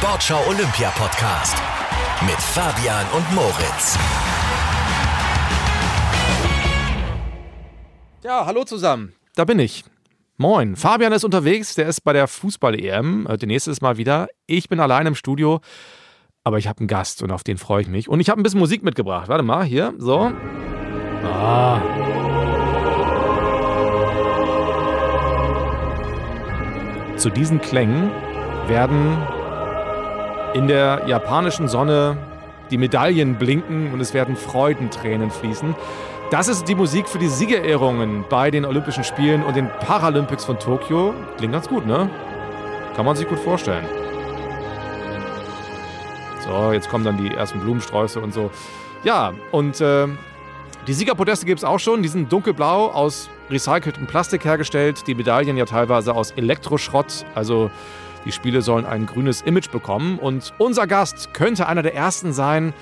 Sportschau Olympia Podcast mit Fabian und Moritz. Ja, hallo zusammen. Da bin ich. Moin. Fabian ist unterwegs, der ist bei der Fußball-EM. Äh, Demnächst ist mal wieder. Ich bin allein im Studio, aber ich habe einen Gast und auf den freue ich mich. Und ich habe ein bisschen Musik mitgebracht. Warte mal, hier, so. Ah. Zu diesen Klängen werden in der japanischen Sonne die Medaillen blinken und es werden Freudentränen fließen. Das ist die Musik für die Siegerehrungen bei den Olympischen Spielen und den Paralympics von Tokio. Klingt ganz gut, ne? Kann man sich gut vorstellen. So, jetzt kommen dann die ersten Blumensträuße und so. Ja, und äh, die Siegerpodeste gibt es auch schon. Die sind dunkelblau aus recyceltem Plastik hergestellt. Die Medaillen ja teilweise aus Elektroschrott. Also die Spiele sollen ein grünes Image bekommen. Und unser Gast könnte einer der ersten sein,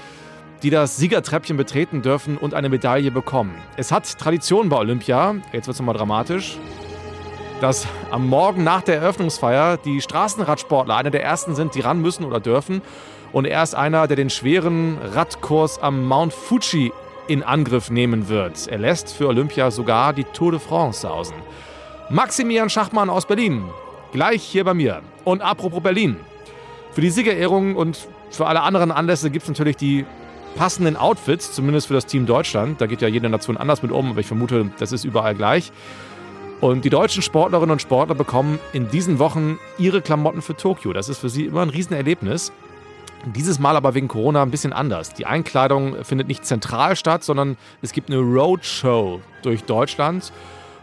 die das Siegertreppchen betreten dürfen und eine Medaille bekommen. Es hat Tradition bei Olympia, jetzt wird es nochmal dramatisch, dass am Morgen nach der Eröffnungsfeier die Straßenradsportler einer der ersten sind, die ran müssen oder dürfen. Und er ist einer, der den schweren Radkurs am Mount Fuji in Angriff nehmen wird. Er lässt für Olympia sogar die Tour de France sausen. Maximilian Schachmann aus Berlin, gleich hier bei mir. Und apropos Berlin. Für die Siegerehrung und für alle anderen Anlässe gibt es natürlich die passenden Outfits, zumindest für das Team Deutschland. Da geht ja jede Nation anders mit um, aber ich vermute, das ist überall gleich. Und die deutschen Sportlerinnen und Sportler bekommen in diesen Wochen ihre Klamotten für Tokio. Das ist für sie immer ein Riesenerlebnis. Dieses Mal aber wegen Corona ein bisschen anders. Die Einkleidung findet nicht zentral statt, sondern es gibt eine Roadshow durch Deutschland.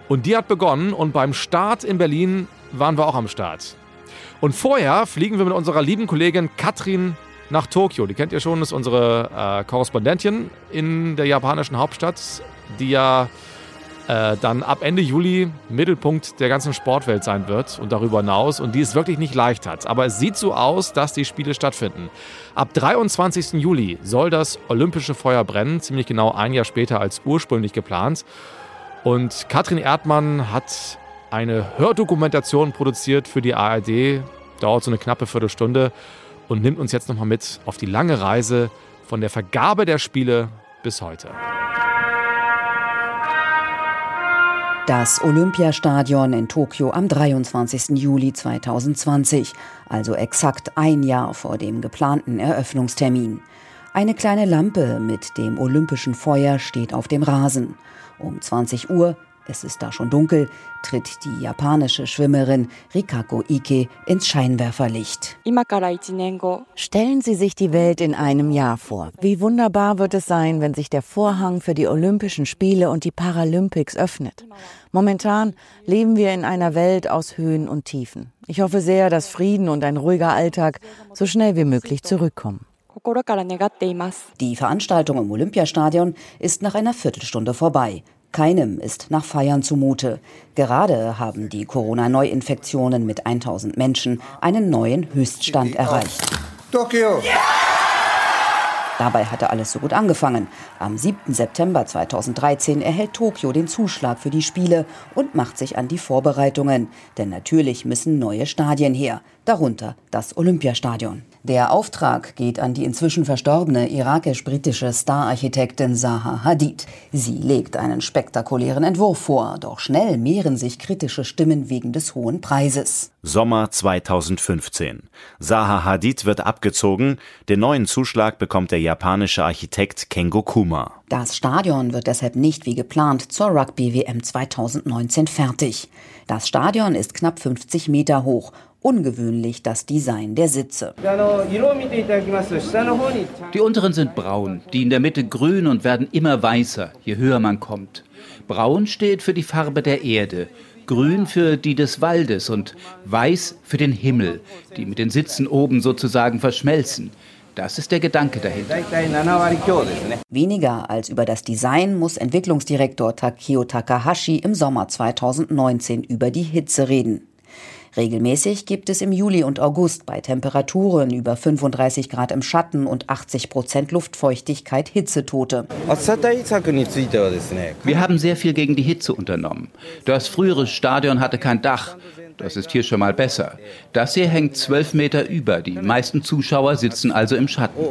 Und die hat begonnen und beim Start in Berlin waren wir auch am Start. Und vorher fliegen wir mit unserer lieben Kollegin Katrin nach Tokio. Die kennt ihr schon, ist unsere äh, Korrespondentin in der japanischen Hauptstadt, die ja äh, dann ab Ende Juli Mittelpunkt der ganzen Sportwelt sein wird und darüber hinaus und die es wirklich nicht leicht hat. Aber es sieht so aus, dass die Spiele stattfinden. Ab 23. Juli soll das olympische Feuer brennen, ziemlich genau ein Jahr später als ursprünglich geplant. Und Katrin Erdmann hat eine Hördokumentation produziert für die ARD, dauert so eine knappe Viertelstunde und nimmt uns jetzt nochmal mit auf die lange Reise von der Vergabe der Spiele bis heute. Das Olympiastadion in Tokio am 23. Juli 2020, also exakt ein Jahr vor dem geplanten Eröffnungstermin. Eine kleine Lampe mit dem olympischen Feuer steht auf dem Rasen. Um 20 Uhr es ist da schon dunkel, tritt die japanische Schwimmerin Rikako Ike ins Scheinwerferlicht. Stellen Sie sich die Welt in einem Jahr vor. Wie wunderbar wird es sein, wenn sich der Vorhang für die Olympischen Spiele und die Paralympics öffnet. Momentan leben wir in einer Welt aus Höhen und Tiefen. Ich hoffe sehr, dass Frieden und ein ruhiger Alltag so schnell wie möglich zurückkommen. Die Veranstaltung im Olympiastadion ist nach einer Viertelstunde vorbei. Keinem ist nach Feiern zumute. Gerade haben die Corona-Neuinfektionen mit 1000 Menschen einen neuen Höchststand erreicht. Tokio! Dabei hatte alles so gut angefangen. Am 7. September 2013 erhält Tokio den Zuschlag für die Spiele und macht sich an die Vorbereitungen. Denn natürlich müssen neue Stadien her, darunter das Olympiastadion. Der Auftrag geht an die inzwischen verstorbene irakisch-britische Stararchitektin Zaha Hadid. Sie legt einen spektakulären Entwurf vor, doch schnell mehren sich kritische Stimmen wegen des hohen Preises. Sommer 2015. Zaha Hadid wird abgezogen. Den neuen Zuschlag bekommt der japanische Architekt Kengo Kuma. Das Stadion wird deshalb nicht wie geplant zur Rugby-WM 2019 fertig. Das Stadion ist knapp 50 Meter hoch ungewöhnlich das Design der Sitze. Die unteren sind braun, die in der Mitte grün und werden immer weißer, je höher man kommt. Braun steht für die Farbe der Erde, grün für die des Waldes und weiß für den Himmel, die mit den Sitzen oben sozusagen verschmelzen. Das ist der Gedanke dahinter. Weniger als über das Design muss Entwicklungsdirektor Takeo Takahashi im Sommer 2019 über die Hitze reden. Regelmäßig gibt es im Juli und August bei Temperaturen über 35 Grad im Schatten und 80 Prozent Luftfeuchtigkeit Hitzetote. Wir haben sehr viel gegen die Hitze unternommen. Das frühere Stadion hatte kein Dach. Das ist hier schon mal besser. Das hier hängt zwölf Meter über. Die meisten Zuschauer sitzen also im Schatten.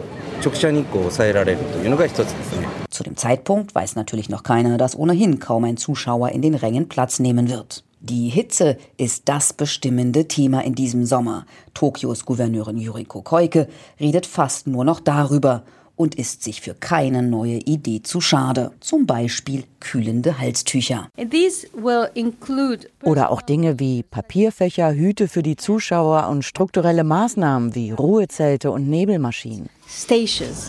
Zu dem Zeitpunkt weiß natürlich noch keiner, dass ohnehin kaum ein Zuschauer in den Rängen Platz nehmen wird. Die Hitze ist das bestimmende Thema in diesem Sommer. Tokios Gouverneurin Yuriko Koike redet fast nur noch darüber und ist sich für keine neue Idee zu schade. Zum Beispiel kühlende Halstücher. Oder auch Dinge wie Papierfächer, Hüte für die Zuschauer und strukturelle Maßnahmen wie Ruhezelte und Nebelmaschinen. Stations.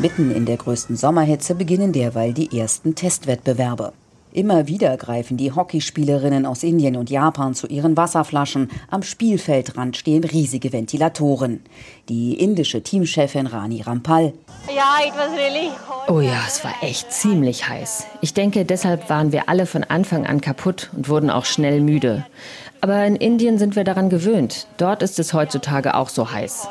Mitten in der größten Sommerhitze beginnen derweil die ersten Testwettbewerbe. Immer wieder greifen die Hockeyspielerinnen aus Indien und Japan zu ihren Wasserflaschen. Am Spielfeldrand stehen riesige Ventilatoren. Die indische Teamchefin Rani Rampal. Oh ja, es war echt ziemlich heiß. Ich denke, deshalb waren wir alle von Anfang an kaputt und wurden auch schnell müde. Aber in Indien sind wir daran gewöhnt. Dort ist es heutzutage auch so heiß.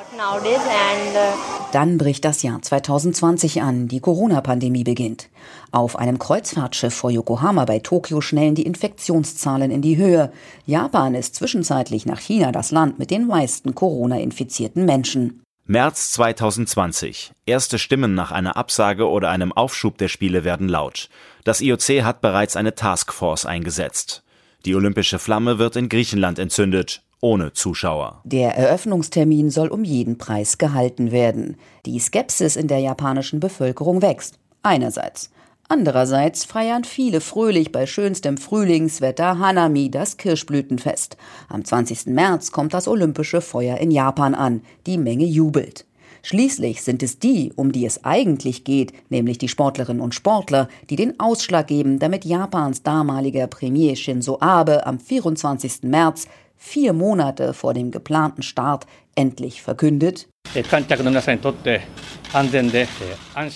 Dann bricht das Jahr 2020 an. Die Corona-Pandemie beginnt. Auf einem Kreuzfahrtschiff vor Yokohama bei Tokio schnellen die Infektionszahlen in die Höhe. Japan ist zwischenzeitlich nach China das Land mit den meisten Corona-infizierten Menschen. März 2020. Erste Stimmen nach einer Absage oder einem Aufschub der Spiele werden laut. Das IOC hat bereits eine Taskforce eingesetzt. Die olympische Flamme wird in Griechenland entzündet, ohne Zuschauer. Der Eröffnungstermin soll um jeden Preis gehalten werden. Die Skepsis in der japanischen Bevölkerung wächst. Einerseits. Andererseits feiern viele fröhlich bei schönstem Frühlingswetter Hanami, das Kirschblütenfest. Am 20. März kommt das olympische Feuer in Japan an. Die Menge jubelt. Schließlich sind es die, um die es eigentlich geht, nämlich die Sportlerinnen und Sportler, die den Ausschlag geben, damit Japans damaliger Premier Shinzo Abe am 24. März, vier Monate vor dem geplanten Start, endlich verkündet.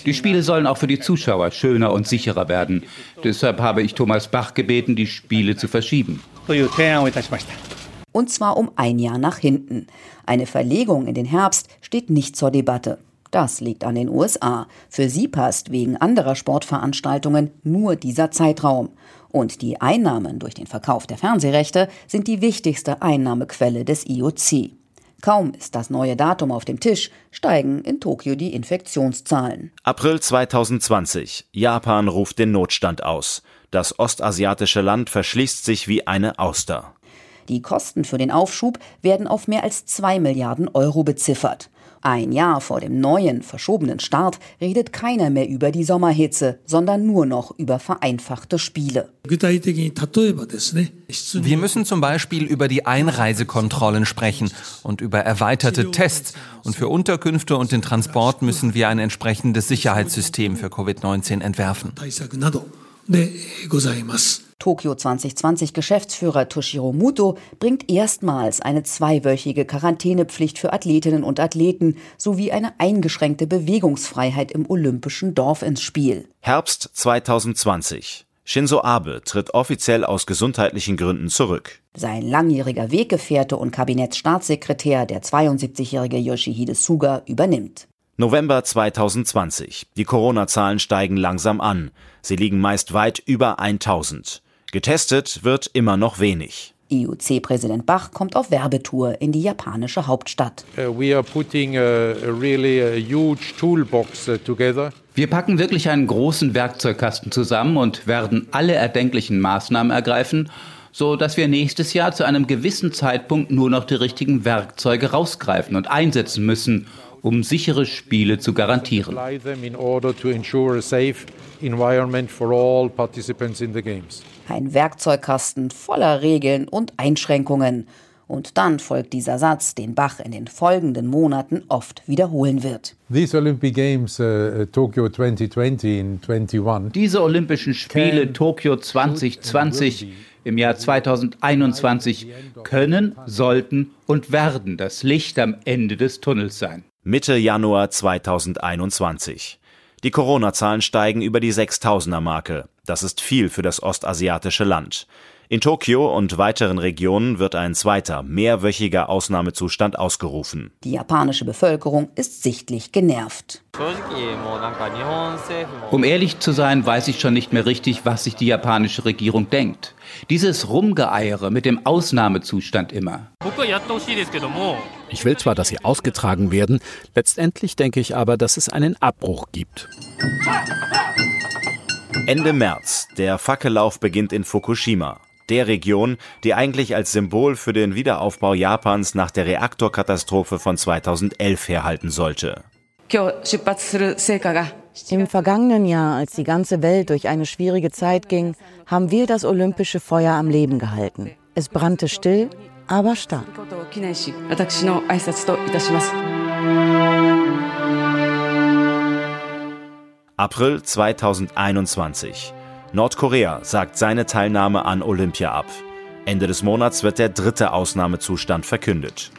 Die Spiele sollen auch für die Zuschauer schöner und sicherer werden. Deshalb habe ich Thomas Bach gebeten, die Spiele zu verschieben und zwar um ein Jahr nach hinten. Eine Verlegung in den Herbst steht nicht zur Debatte. Das liegt an den USA. Für sie passt wegen anderer Sportveranstaltungen nur dieser Zeitraum. Und die Einnahmen durch den Verkauf der Fernsehrechte sind die wichtigste Einnahmequelle des IOC. Kaum ist das neue Datum auf dem Tisch, steigen in Tokio die Infektionszahlen. April 2020. Japan ruft den Notstand aus. Das ostasiatische Land verschließt sich wie eine Auster. Die Kosten für den Aufschub werden auf mehr als 2 Milliarden Euro beziffert. Ein Jahr vor dem neuen, verschobenen Start redet keiner mehr über die Sommerhitze, sondern nur noch über vereinfachte Spiele. Wir müssen zum Beispiel über die Einreisekontrollen sprechen und über erweiterte Tests. Und für Unterkünfte und den Transport müssen wir ein entsprechendes Sicherheitssystem für Covid-19 entwerfen. Tokio 2020 Geschäftsführer Toshiro Muto bringt erstmals eine zweiwöchige Quarantänepflicht für Athletinnen und Athleten sowie eine eingeschränkte Bewegungsfreiheit im olympischen Dorf ins Spiel. Herbst 2020. Shinzo Abe tritt offiziell aus gesundheitlichen Gründen zurück. Sein langjähriger Weggefährte und Kabinettsstaatssekretär, der 72-jährige Yoshihide Suga, übernimmt. November 2020. Die Corona-Zahlen steigen langsam an. Sie liegen meist weit über 1000. Getestet wird immer noch wenig. IOC-Präsident Bach kommt auf Werbetour in die japanische Hauptstadt. Uh, uh, uh, Wir packen wirklich einen großen Werkzeugkasten zusammen und werden alle erdenklichen Maßnahmen ergreifen, so dass wir nächstes Jahr zu einem gewissen Zeitpunkt nur noch die richtigen Werkzeuge rausgreifen und einsetzen müssen, um sichere Spiele zu garantieren. Ein Werkzeugkasten voller Regeln und Einschränkungen. Und dann folgt dieser Satz, den Bach in den folgenden Monaten oft wiederholen wird. Diese Olympischen Spiele Tokio 2020 im Jahr 2021 können, sollten und werden das Licht am Ende des Tunnels sein. Mitte Januar 2021. Die Corona-Zahlen steigen über die 6000er-Marke. Das ist viel für das ostasiatische Land. In Tokio und weiteren Regionen wird ein zweiter, mehrwöchiger Ausnahmezustand ausgerufen. Die japanische Bevölkerung ist sichtlich genervt. Um ehrlich zu sein, weiß ich schon nicht mehr richtig, was sich die japanische Regierung denkt. Dieses Rumgeeiere mit dem Ausnahmezustand immer. Ich will zwar, dass sie ausgetragen werden, letztendlich denke ich aber, dass es einen Abbruch gibt. Ende März. Der Fackellauf beginnt in Fukushima der Region, die eigentlich als Symbol für den Wiederaufbau Japans nach der Reaktorkatastrophe von 2011 herhalten sollte. Im vergangenen Jahr, als die ganze Welt durch eine schwierige Zeit ging, haben wir das olympische Feuer am Leben gehalten. Es brannte still, aber stark. April 2021. Nordkorea sagt seine Teilnahme an Olympia ab. Ende des Monats wird der dritte Ausnahmezustand verkündet.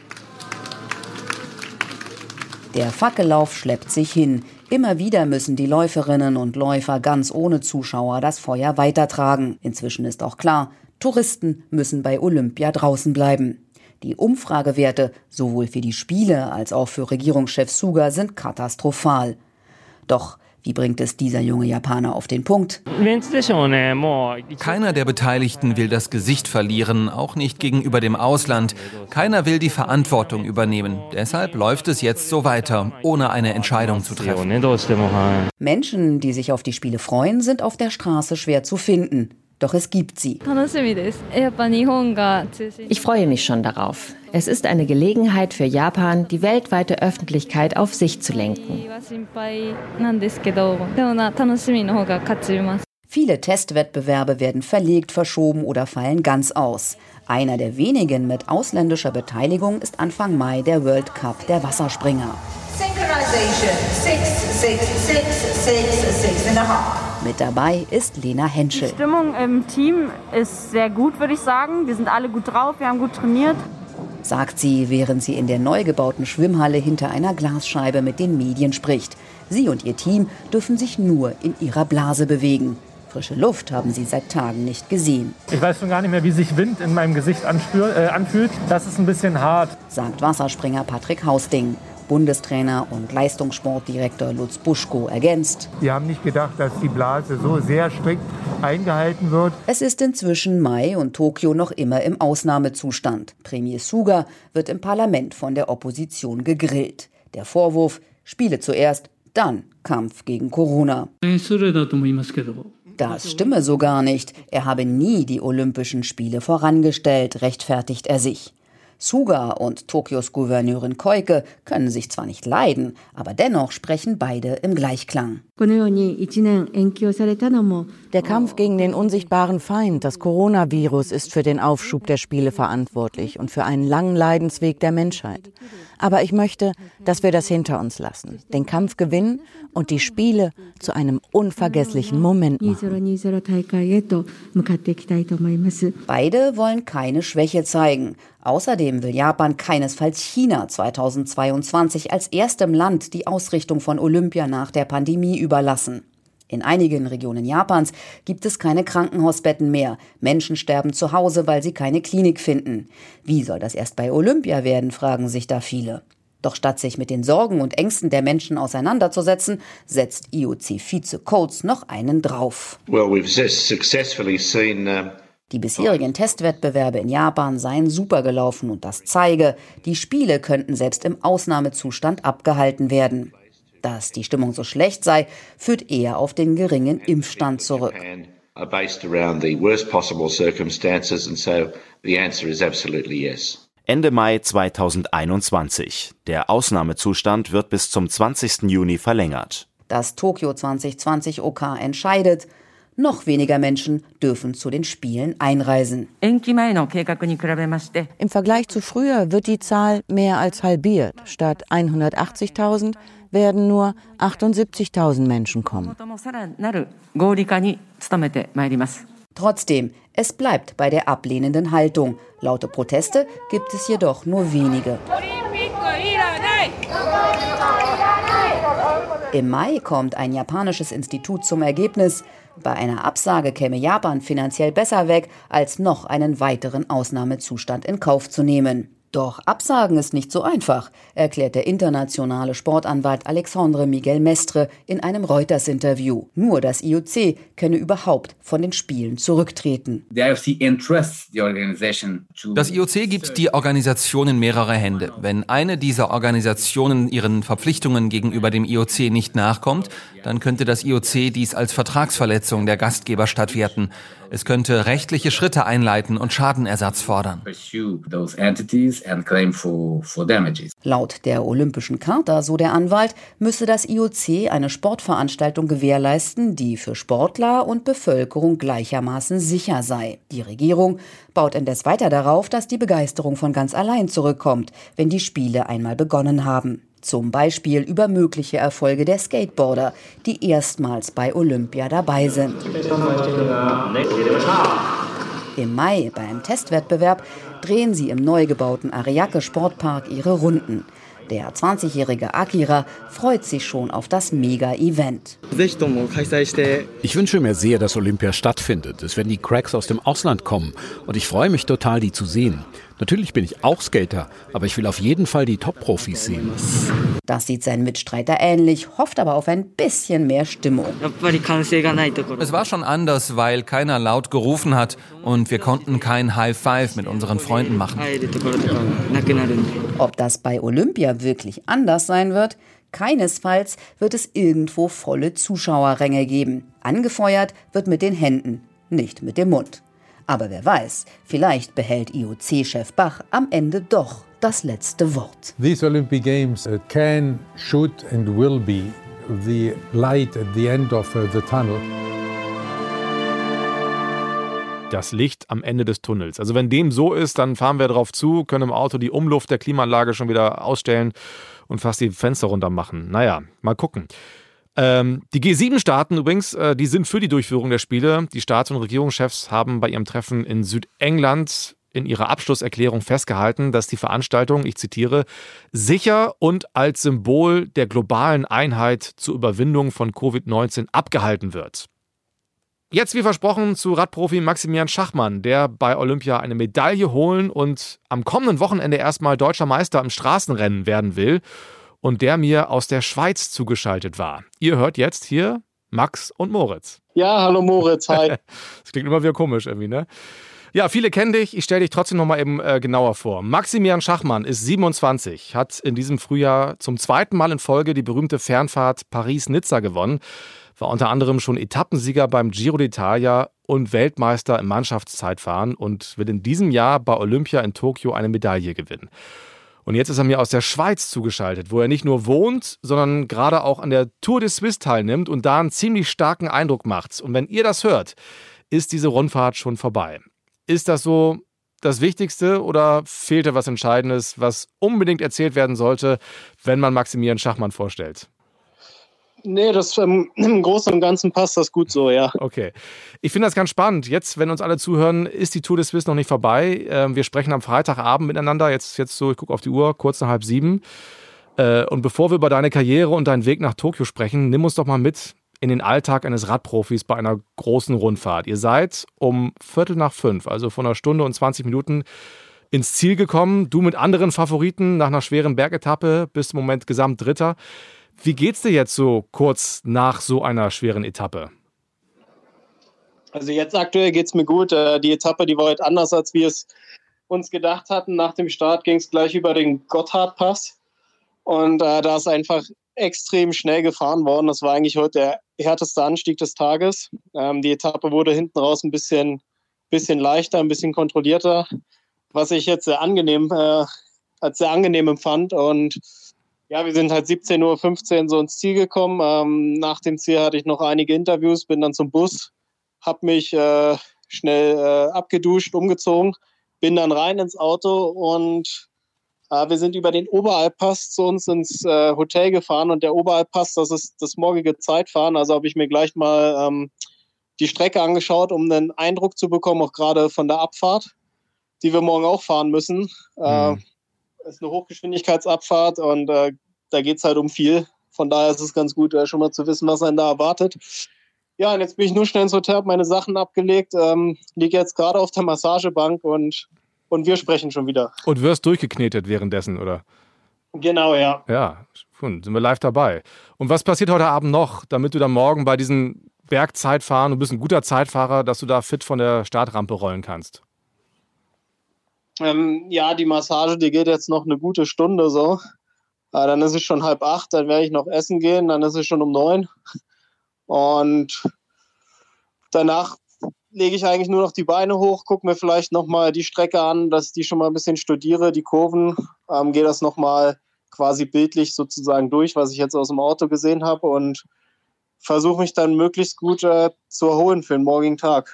Der Fackellauf schleppt sich hin. Immer wieder müssen die Läuferinnen und Läufer ganz ohne Zuschauer das Feuer weitertragen. Inzwischen ist auch klar, Touristen müssen bei Olympia draußen bleiben. Die Umfragewerte sowohl für die Spiele als auch für Regierungschef Suga sind katastrophal. Doch wie bringt es dieser junge Japaner auf den Punkt? Keiner der Beteiligten will das Gesicht verlieren, auch nicht gegenüber dem Ausland. Keiner will die Verantwortung übernehmen. Deshalb läuft es jetzt so weiter, ohne eine Entscheidung zu treffen. Menschen, die sich auf die Spiele freuen, sind auf der Straße schwer zu finden. Doch es gibt sie. Ich freue mich schon darauf. Es ist eine Gelegenheit für Japan, die weltweite Öffentlichkeit auf sich zu lenken. Viele Testwettbewerbe werden verlegt, verschoben oder fallen ganz aus. Einer der wenigen mit ausländischer Beteiligung ist Anfang Mai der World Cup der Wasserspringer. Synchronization. Six, six, six, six, six and a half. Mit dabei ist Lena Henschel. Die Stimmung im Team ist sehr gut, würde ich sagen. Wir sind alle gut drauf, wir haben gut trainiert. Sagt sie, während sie in der neu gebauten Schwimmhalle hinter einer Glasscheibe mit den Medien spricht. Sie und ihr Team dürfen sich nur in ihrer Blase bewegen. Frische Luft haben sie seit Tagen nicht gesehen. Ich weiß schon gar nicht mehr, wie sich Wind in meinem Gesicht äh, anfühlt. Das ist ein bisschen hart, sagt Wasserspringer Patrick Hausding. Bundestrainer und Leistungssportdirektor Lutz Buschko ergänzt. Wir haben nicht gedacht, dass die Blase so sehr strikt eingehalten wird. Es ist inzwischen Mai und Tokio noch immer im Ausnahmezustand. Premier Suga wird im Parlament von der Opposition gegrillt. Der Vorwurf, Spiele zuerst, dann Kampf gegen Corona. Das stimme so gar nicht. Er habe nie die Olympischen Spiele vorangestellt, rechtfertigt er sich. Suga und Tokios Gouverneurin Koike können sich zwar nicht leiden, aber dennoch sprechen beide im Gleichklang. Der Kampf gegen den unsichtbaren Feind, das Coronavirus, ist für den Aufschub der Spiele verantwortlich und für einen langen Leidensweg der Menschheit. Aber ich möchte, dass wir das hinter uns lassen, den Kampf gewinnen und die Spiele zu einem unvergesslichen Moment machen. Beide wollen keine Schwäche zeigen. Außerdem will Japan keinesfalls China 2022 als erstem Land die Ausrichtung von Olympia nach der Pandemie überlassen. In einigen Regionen Japans gibt es keine Krankenhausbetten mehr. Menschen sterben zu Hause, weil sie keine Klinik finden. Wie soll das erst bei Olympia werden, fragen sich da viele. Doch statt sich mit den Sorgen und Ängsten der Menschen auseinanderzusetzen, setzt IOC-Vize Coates noch einen drauf. Well, uh die bisherigen Testwettbewerbe in Japan seien super gelaufen und das zeige, die Spiele könnten selbst im Ausnahmezustand abgehalten werden. Dass die Stimmung so schlecht sei, führt eher auf den geringen Impfstand zurück. Ende Mai 2021. Der Ausnahmezustand wird bis zum 20. Juni verlängert. Das Tokio 2020 OK entscheidet, noch weniger Menschen dürfen zu den Spielen einreisen. Im Vergleich zu früher wird die Zahl mehr als halbiert. Statt 180.000 werden nur 78.000 Menschen kommen. Trotzdem, es bleibt bei der ablehnenden Haltung. Laute Proteste gibt es jedoch nur wenige. Im Mai kommt ein japanisches Institut zum Ergebnis, bei einer Absage käme Japan finanziell besser weg, als noch einen weiteren Ausnahmezustand in Kauf zu nehmen. Doch Absagen ist nicht so einfach, erklärt der internationale Sportanwalt Alexandre Miguel Mestre in einem Reuters-Interview. Nur das IOC könne überhaupt von den Spielen zurücktreten. Das IOC gibt die Organisation in mehrere Hände. Wenn eine dieser Organisationen ihren Verpflichtungen gegenüber dem IOC nicht nachkommt, dann könnte das IOC dies als Vertragsverletzung der Gastgeberstadt werten. Es könnte rechtliche Schritte einleiten und Schadenersatz fordern. Laut der Olympischen Charta, so der Anwalt, müsse das IOC eine Sportveranstaltung gewährleisten, die für Sportler und Bevölkerung gleichermaßen sicher sei. Die Regierung baut indes weiter darauf, dass die Begeisterung von ganz allein zurückkommt, wenn die Spiele einmal begonnen haben. Zum Beispiel über mögliche Erfolge der Skateboarder, die erstmals bei Olympia dabei sind. Im Mai beim Testwettbewerb drehen sie im neu gebauten Ariake Sportpark ihre Runden. Der 20-jährige Akira freut sich schon auf das Mega-Event. Ich wünsche mir sehr, dass Olympia stattfindet. Es werden die Cracks aus dem Ausland kommen und ich freue mich total, die zu sehen. Natürlich bin ich auch Skater, aber ich will auf jeden Fall die Top-Profis sehen. Das sieht sein Mitstreiter ähnlich, hofft aber auf ein bisschen mehr Stimmung. Es war schon anders, weil keiner laut gerufen hat und wir konnten kein High Five mit unseren Freunden machen. Ob das bei Olympia wirklich anders sein wird? Keinesfalls wird es irgendwo volle Zuschauerränge geben. Angefeuert wird mit den Händen, nicht mit dem Mund. Aber wer weiß, vielleicht behält IOC-Chef Bach am Ende doch das letzte Wort. These Olympic Games uh, can, should and will be the light at the end of uh, the tunnel. Das Licht am Ende des Tunnels. Also wenn dem so ist, dann fahren wir darauf zu, können im Auto die Umluft der Klimaanlage schon wieder ausstellen und fast die Fenster runter machen. Naja, mal gucken. Ähm, die G7-Staaten übrigens, äh, die sind für die Durchführung der Spiele. Die Staats- und Regierungschefs haben bei ihrem Treffen in Südengland in ihrer Abschlusserklärung festgehalten, dass die Veranstaltung, ich zitiere, sicher und als Symbol der globalen Einheit zur Überwindung von Covid-19 abgehalten wird. Jetzt, wie versprochen, zu Radprofi Maximilian Schachmann, der bei Olympia eine Medaille holen und am kommenden Wochenende erstmal deutscher Meister im Straßenrennen werden will und der mir aus der Schweiz zugeschaltet war. Ihr hört jetzt hier Max und Moritz. Ja, hallo Moritz, hi. das klingt immer wieder komisch irgendwie, ne? Ja, viele kennen dich. Ich stelle dich trotzdem noch mal eben äh, genauer vor. Maximilian Schachmann ist 27, hat in diesem Frühjahr zum zweiten Mal in Folge die berühmte Fernfahrt Paris-Nizza gewonnen, war unter anderem schon Etappensieger beim Giro d'Italia und Weltmeister im Mannschaftszeitfahren und will in diesem Jahr bei Olympia in Tokio eine Medaille gewinnen. Und jetzt ist er mir aus der Schweiz zugeschaltet, wo er nicht nur wohnt, sondern gerade auch an der Tour de Suisse teilnimmt und da einen ziemlich starken Eindruck macht. Und wenn ihr das hört, ist diese Rundfahrt schon vorbei. Ist das so das Wichtigste oder fehlt da was Entscheidendes, was unbedingt erzählt werden sollte, wenn man Maximilian Schachmann vorstellt? Nee, das ähm, im Großen und Ganzen passt das gut so, ja. Okay. Ich finde das ganz spannend. Jetzt, wenn uns alle zuhören, ist die Tour des Swiss noch nicht vorbei. Ähm, wir sprechen am Freitagabend miteinander. Jetzt, jetzt so, ich gucke auf die Uhr, kurz nach halb sieben. Äh, und bevor wir über deine Karriere und deinen Weg nach Tokio sprechen, nimm uns doch mal mit in den Alltag eines Radprofis bei einer großen Rundfahrt. Ihr seid um Viertel nach fünf, also vor einer Stunde und 20 Minuten, ins Ziel gekommen. Du mit anderen Favoriten nach einer schweren Bergetappe, bist im Moment Gesamtdritter. Wie geht's dir jetzt so kurz nach so einer schweren Etappe? Also jetzt aktuell geht es mir gut. Äh, die Etappe, die war heute anders, als wir es uns gedacht hatten. Nach dem Start ging es gleich über den Gotthardpass. Und äh, da ist einfach extrem schnell gefahren worden. Das war eigentlich heute der härteste Anstieg des Tages. Ähm, die Etappe wurde hinten raus ein bisschen, bisschen leichter, ein bisschen kontrollierter, was ich jetzt sehr angenehm, äh, als sehr angenehm empfand. Und ja, wir sind halt 17.15 Uhr so ins Ziel gekommen. Ähm, nach dem Ziel hatte ich noch einige Interviews, bin dann zum Bus, habe mich äh, schnell äh, abgeduscht, umgezogen, bin dann rein ins Auto und äh, wir sind über den Oberalpass zu uns ins äh, Hotel gefahren und der Oberalpass, das ist das morgige Zeitfahren. Also habe ich mir gleich mal ähm, die Strecke angeschaut, um einen Eindruck zu bekommen, auch gerade von der Abfahrt, die wir morgen auch fahren müssen. Äh, mhm. Ist eine Hochgeschwindigkeitsabfahrt und äh, da geht es halt um viel. Von daher ist es ganz gut, äh, schon mal zu wissen, was einen da erwartet. Ja, und jetzt bin ich nur schnell ins Hotel, habe meine Sachen abgelegt, ähm, liege jetzt gerade auf der Massagebank und, und wir sprechen schon wieder. Und wirst durchgeknetet währenddessen, oder? Genau, ja. Ja, schon, sind wir live dabei. Und was passiert heute Abend noch, damit du dann morgen bei diesen Bergzeitfahren, du bist ein guter Zeitfahrer, dass du da fit von der Startrampe rollen kannst? Ähm, ja, die Massage, die geht jetzt noch eine gute Stunde so. Äh, dann ist es schon halb acht, dann werde ich noch essen gehen, dann ist es schon um neun. Und danach lege ich eigentlich nur noch die Beine hoch, gucke mir vielleicht nochmal die Strecke an, dass ich die schon mal ein bisschen studiere, die Kurven, ähm, gehe das nochmal quasi bildlich sozusagen durch, was ich jetzt aus dem Auto gesehen habe und versuche mich dann möglichst gut äh, zu erholen für den morgigen Tag.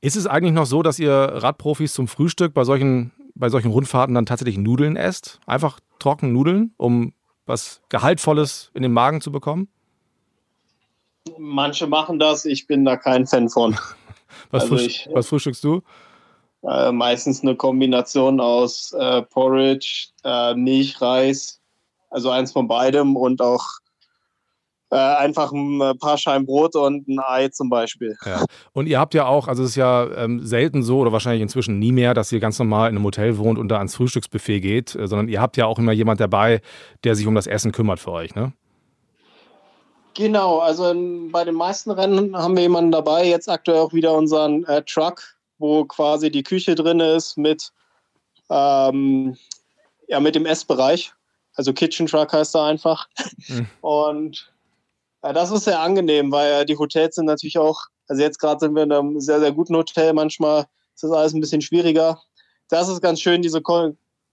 Ist es eigentlich noch so, dass ihr Radprofis zum Frühstück bei solchen bei solchen Rundfahrten dann tatsächlich Nudeln esst? Einfach trocken Nudeln, um was Gehaltvolles in den Magen zu bekommen? Manche machen das, ich bin da kein Fan von. was, also frühst ich, was, frühstückst du? Äh, meistens eine Kombination aus äh, Porridge, äh, Milch, Reis, also eins von beidem und auch äh, einfach ein äh, paar Scheiben Brot und ein Ei zum Beispiel. Ja. Und ihr habt ja auch, also es ist ja ähm, selten so oder wahrscheinlich inzwischen nie mehr, dass ihr ganz normal in einem Hotel wohnt und da ans Frühstücksbuffet geht, äh, sondern ihr habt ja auch immer jemand dabei, der sich um das Essen kümmert für euch, ne? Genau, also in, bei den meisten Rennen haben wir jemanden dabei. Jetzt aktuell auch wieder unseren äh, Truck, wo quasi die Küche drin ist mit, ähm, ja, mit dem Essbereich. Also Kitchen Truck heißt er einfach. Mhm. Und ja, das ist sehr angenehm, weil die Hotels sind natürlich auch, also jetzt gerade sind wir in einem sehr, sehr guten Hotel, manchmal ist das alles ein bisschen schwieriger. Das ist ganz schön, diese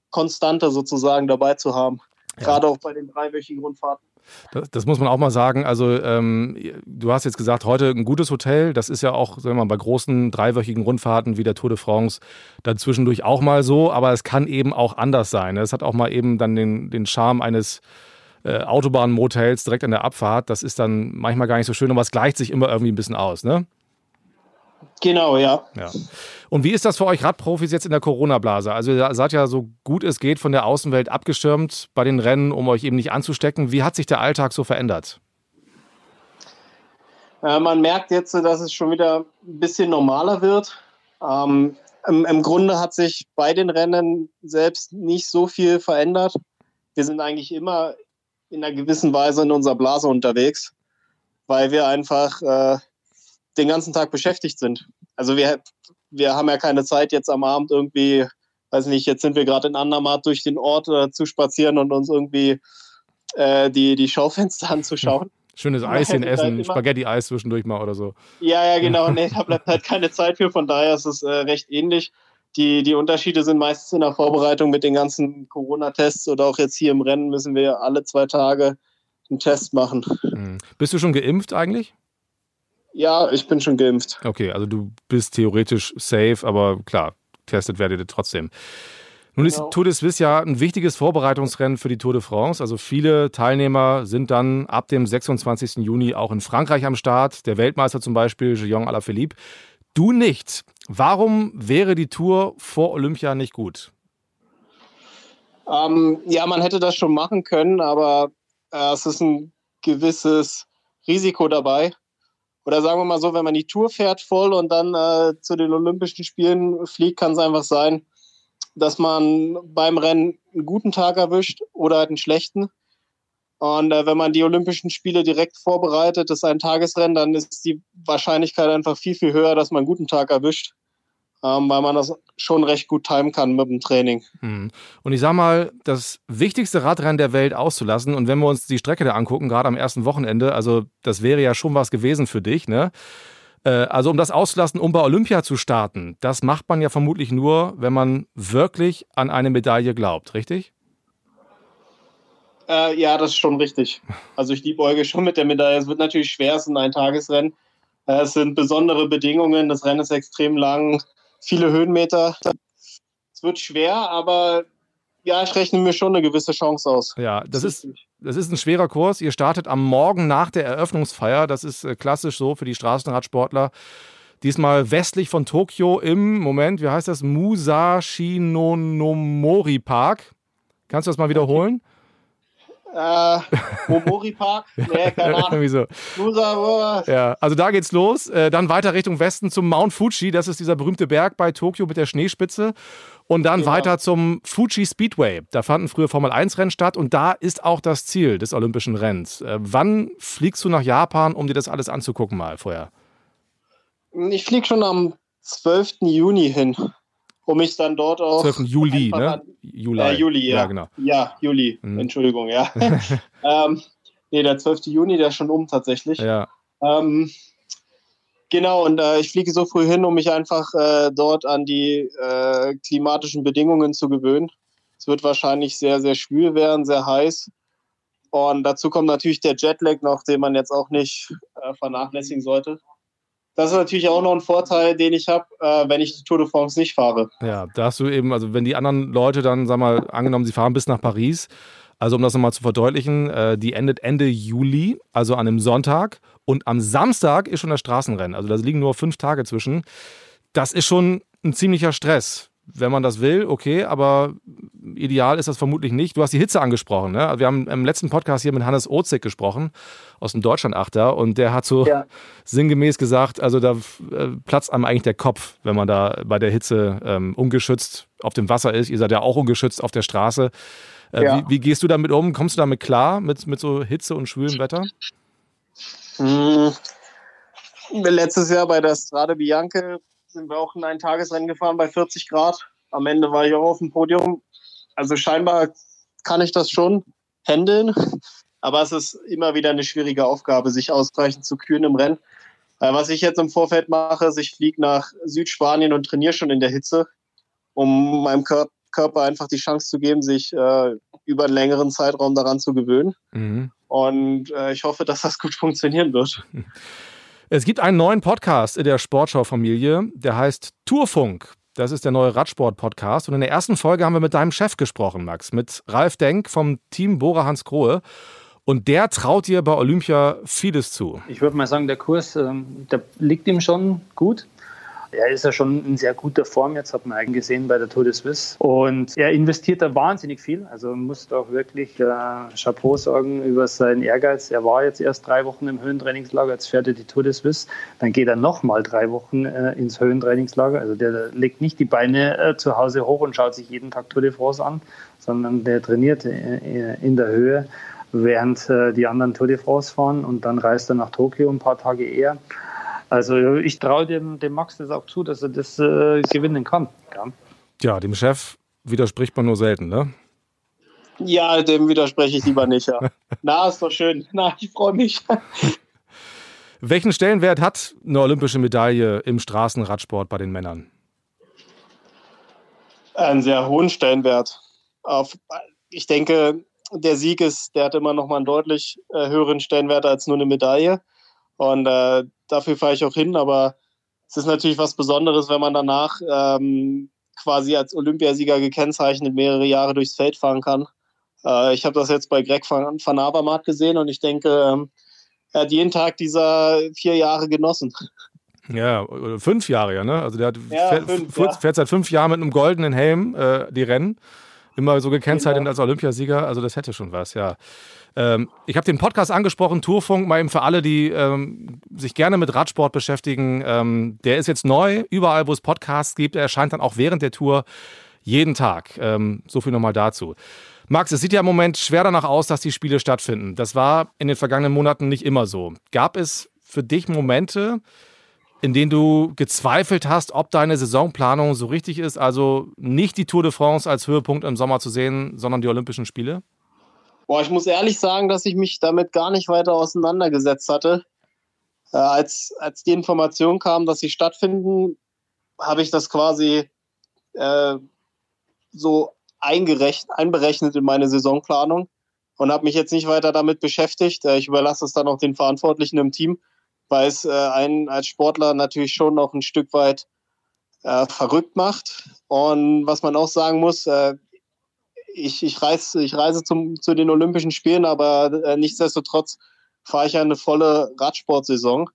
Konstante sozusagen dabei zu haben. Ja. Gerade auch bei den dreiwöchigen Rundfahrten. Das, das, muss man auch mal sagen. Also, ähm, du hast jetzt gesagt, heute ein gutes Hotel. Das ist ja auch, sagen wir mal, bei großen dreiwöchigen Rundfahrten wie der Tour de France dann zwischendurch auch mal so. Aber es kann eben auch anders sein. Es hat auch mal eben dann den, den Charme eines äh, Autobahnmotels direkt an der Abfahrt. Das ist dann manchmal gar nicht so schön, aber es gleicht sich immer irgendwie ein bisschen aus, ne? Genau, ja. ja. Und wie ist das für euch Radprofis jetzt in der Corona-Blase? Also ihr seid ja so gut es geht von der Außenwelt abgeschirmt bei den Rennen, um euch eben nicht anzustecken. Wie hat sich der Alltag so verändert? Äh, man merkt jetzt, dass es schon wieder ein bisschen normaler wird. Ähm, im, Im Grunde hat sich bei den Rennen selbst nicht so viel verändert. Wir sind eigentlich immer in einer gewissen Weise in unserer Blase unterwegs, weil wir einfach äh, den ganzen Tag beschäftigt sind. Also wir, wir haben ja keine Zeit jetzt am Abend irgendwie, weiß nicht, jetzt sind wir gerade in Andermatt durch den Ort äh, zu spazieren und uns irgendwie äh, die, die Schaufenster anzuschauen. Schönes Eischen essen, halt Spaghetti-Eis zwischendurch mal oder so. Ja, ja, genau. nee, da bleibt halt keine Zeit für. Von daher ist es äh, recht ähnlich. Die, die Unterschiede sind meistens in der Vorbereitung mit den ganzen Corona-Tests oder auch jetzt hier im Rennen müssen wir alle zwei Tage einen Test machen. Mhm. Bist du schon geimpft eigentlich? Ja, ich bin schon geimpft. Okay, also du bist theoretisch safe, aber klar, testet werdet ihr trotzdem. Nun ist genau. Tour de Suisse ja ein wichtiges Vorbereitungsrennen für die Tour de France. Also viele Teilnehmer sind dann ab dem 26. Juni auch in Frankreich am Start. Der Weltmeister zum Beispiel, Jean Alaphilippe. Du nicht. Warum wäre die Tour vor Olympia nicht gut? Ähm, ja, man hätte das schon machen können, aber äh, es ist ein gewisses Risiko dabei. Oder sagen wir mal so, wenn man die Tour fährt voll und dann äh, zu den Olympischen Spielen fliegt, kann es einfach sein, dass man beim Rennen einen guten Tag erwischt oder halt einen schlechten. Und äh, wenn man die Olympischen Spiele direkt vorbereitet, das ist ein Tagesrennen, dann ist die Wahrscheinlichkeit einfach viel, viel höher, dass man einen guten Tag erwischt, ähm, weil man das schon recht gut timen kann mit dem Training. Hm. Und ich sag mal, das wichtigste Radrennen der Welt auszulassen, und wenn wir uns die Strecke da angucken, gerade am ersten Wochenende, also das wäre ja schon was gewesen für dich, ne? Äh, also um das auszulassen, um bei Olympia zu starten, das macht man ja vermutlich nur, wenn man wirklich an eine Medaille glaubt, richtig? Äh, ja, das ist schon richtig. Also ich liebäuge schon mit der Medaille. Es wird natürlich schwer, es ist ein Tagesrennen. Äh, es sind besondere Bedingungen, das Rennen ist extrem lang, viele Höhenmeter. Es wird schwer, aber ja, ich rechne mir schon eine gewisse Chance aus. Ja, das ist, das ist ein schwerer Kurs. Ihr startet am Morgen nach der Eröffnungsfeier. Das ist äh, klassisch so für die Straßenradsportler. Diesmal westlich von Tokio im Moment, wie heißt das? Musashi no Nomori Park. Kannst du das mal wiederholen? Äh, Momori Park? Nee, keine Ahnung. Irgendwie so. Ja, also da geht's los. Äh, dann weiter Richtung Westen zum Mount Fuji. Das ist dieser berühmte Berg bei Tokio mit der Schneespitze. Und dann Genau. weiter zum Fuji Speedway. Da fanden früher Formel-1-Rennen statt und da ist auch das Ziel des Olympischen Rennens. Äh, wann fliegst du nach Japan, um dir das alles anzugucken mal vorher? Ich fliege schon am 12. Juni hin, um mich dann dort auch. 12. Juli, ne? Juli. Äh, Juli, ja. Ja, genau. Ja, Juli. Mhm. Entschuldigung, ja. ähm, nee, der 12. Juni, der ist schon um tatsächlich. Ja. Ähm, genau, und äh, ich fliege so früh hin, um mich einfach äh, dort an die äh, klimatischen Bedingungen zu gewöhnen. Es wird wahrscheinlich sehr, sehr schwül werden, sehr heiß. Und dazu kommt natürlich der Jetlag noch, den man jetzt auch nicht äh, vernachlässigen sollte. Das ist natürlich auch noch ein Vorteil, den ich habe, äh, wenn ich die Tour de France nicht fahre. Ja, da hast du eben, also wenn die anderen Leute dann, sag mal, angenommen, sie fahren bis nach Paris, also um das nochmal zu verdeutlichen, äh, die endet Ende Juli, also an einem Sonntag und am Samstag ist schon das Straßenrennen. Also da liegen nur fünf Tage zwischen. Das ist schon ein ziemlicher Stress. Wenn man das will, okay, aber ideal ist das vermutlich nicht. Du hast die Hitze angesprochen. Ne? Wir haben im letzten Podcast hier mit Hannes Ozig gesprochen, aus dem Deutschlandachter, und der hat so Ja. sinngemäß gesagt, also da äh, platzt einem eigentlich der Kopf, wenn man da bei der Hitze ähm, ungeschützt auf dem Wasser ist. Ihr seid ja auch ungeschützt auf der Straße. Äh, Ja. wie, wie gehst du damit um? Kommst du damit klar, mit, mit so Hitze und schwülem Wetter? Mm. Letztes Jahr bei der Strade Bianche sind wir auch in ein Tagesrennen gefahren bei 40 Grad. Am Ende war ich auch auf dem Podium. Also scheinbar kann ich das schon handeln. Aber es ist immer wieder eine schwierige Aufgabe, sich ausreichend zu kühlen im Rennen. Äh, Was ich jetzt im Vorfeld mache, ist, ich fliege nach Südspanien und trainiere schon in der Hitze, um meinem Kör Körper einfach die Chance zu geben, sich äh, über einen längeren Zeitraum daran zu gewöhnen. Mhm. Und äh, ich hoffe, dass das gut funktionieren wird. Es gibt einen neuen Podcast in der Sportschau-Familie, der heißt Tourfunk. Das ist der neue Radsport-Podcast. Und in der ersten Folge haben wir mit deinem Chef gesprochen, Max, mit Ralf Denk vom Team Bora Hans Grohe. Und der traut dir bei Olympia vieles zu. Ich würde mal sagen, der Kurs, ähm, der liegt ihm schon gut. Er ist ja schon in sehr guter Form, jetzt hat man eigentlich gesehen bei der Tour de Suisse. Und er investiert da wahnsinnig viel. Also muss auch wirklich äh, Chapeau sagen über seinen Ehrgeiz. Er war jetzt erst drei Wochen im Höhentrainingslager, jetzt fährt er die Tour de Suisse. Dann geht er nochmal drei Wochen äh, ins Höhentrainingslager. Also der legt nicht die Beine äh, zu Hause hoch und schaut sich jeden Tag Tour de France an, sondern der trainiert äh, in der Höhe während äh, die anderen Tour de France fahren und dann reist er nach Tokio ein paar Tage eher. Also ich traue dem, dem Max das auch zu, dass er das äh, gewinnen kann. Ja. Ja, dem Chef widerspricht man nur selten, ne? Ja, dem widerspreche ich lieber nicht. Ja. Na, ist doch schön. Na, ich freue mich. Welchen Stellenwert hat eine olympische Medaille im Straßenradsport bei den Männern? Einen sehr hohen Stellenwert. Auf, ich denke, der Sieg ist, der hat immer noch mal einen deutlich äh, höheren Stellenwert als nur eine Medaille. Und äh, dafür fahre ich auch hin. Aber es ist natürlich was Besonderes, wenn man danach ähm, quasi als Olympiasieger gekennzeichnet mehrere Jahre durchs Feld fahren kann. Äh, ich habe das jetzt bei Greg van, van Avermaet gesehen und ich denke, ähm, er hat jeden Tag dieser vier Jahre genossen. Ja, oder fünf Jahre, ja, ne? Also der hat, Ja, fährt, fünf, ja. fährt seit fünf Jahren mit einem goldenen Helm äh, die Rennen. Immer so gekennzeichnet Genau. als Olympiasieger. Also das hätte schon was, ja. Ähm, ich habe den Podcast angesprochen, Tourfunk, mal eben für alle, die ähm, sich gerne mit Radsport beschäftigen. Ähm, der ist jetzt neu, überall, wo es Podcasts gibt. Er erscheint dann auch während der Tour jeden Tag. Ähm, so viel nochmal dazu. Max, es sieht ja im Moment schwer danach aus, dass die Spiele stattfinden. Das war in den vergangenen Monaten nicht immer so. Gab es für dich Momente, in denen du gezweifelt hast, ob deine Saisonplanung so richtig ist? Also nicht die Tour de France als Höhepunkt im Sommer zu sehen, sondern die Olympischen Spiele? Boah, ich muss ehrlich sagen, dass ich mich damit gar nicht weiter auseinandergesetzt hatte. Äh, als, als die Information kam, dass sie stattfinden, habe ich das quasi äh, so eingerechnet, einberechnet in meine Saisonplanung und habe mich jetzt nicht weiter damit beschäftigt. Äh, ich überlasse es dann auch den Verantwortlichen im Team, weil es äh, einen als Sportler natürlich schon noch ein Stück weit äh, verrückt macht. Und was man auch sagen muss, äh, ich, ich, reise, ich reise zum, zu den Olympischen Spielen, aber äh, nichtsdestotrotz fahre ich eine volle Radsportsaison.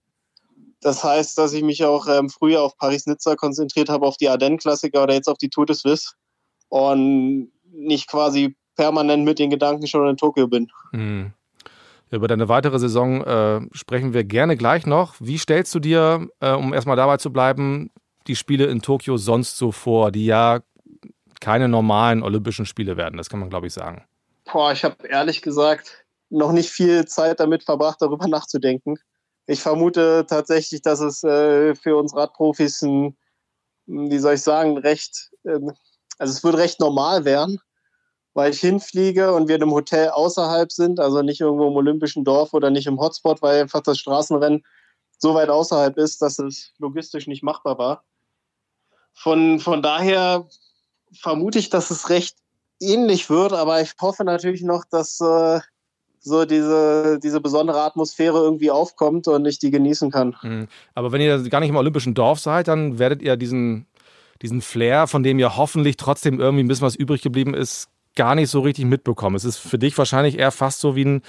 Das heißt, dass ich mich auch ähm, früher auf Paris-Nizza konzentriert habe, auf die Ardennen-Klassiker oder jetzt auf die Tour de Suisse und nicht quasi permanent mit den Gedanken schon in Tokio bin. Mhm. Über deine weitere Saison äh, sprechen wir gerne gleich noch. Wie stellst du dir, äh, um erstmal dabei zu bleiben, die Spiele in Tokio sonst so vor, die ja keine normalen Olympischen Spiele werden? Das kann man, glaube ich, sagen. Boah, ich habe ehrlich gesagt noch nicht viel Zeit damit verbracht, darüber nachzudenken. Ich vermute tatsächlich, dass es äh, für uns Radprofis ein, wie soll ich sagen, recht, ähm, also es wird recht normal werden weil ich hinfliege und wir in einem Hotel außerhalb sind, also nicht irgendwo im Olympischen Dorf oder nicht im Hotspot, weil einfach das Straßenrennen so weit außerhalb ist, dass es logistisch nicht machbar war. Von, von daher vermute ich, dass es recht ähnlich wird, aber ich hoffe natürlich noch, dass äh, so diese, diese besondere Atmosphäre irgendwie aufkommt und ich die genießen kann. Mhm. Aber wenn ihr gar nicht im Olympischen Dorf seid, dann werdet ihr diesen, diesen Flair, von dem ja hoffentlich trotzdem irgendwie ein bisschen was übrig geblieben ist, gar nicht so richtig mitbekommen. Es ist für dich wahrscheinlich eher fast so wie, ein,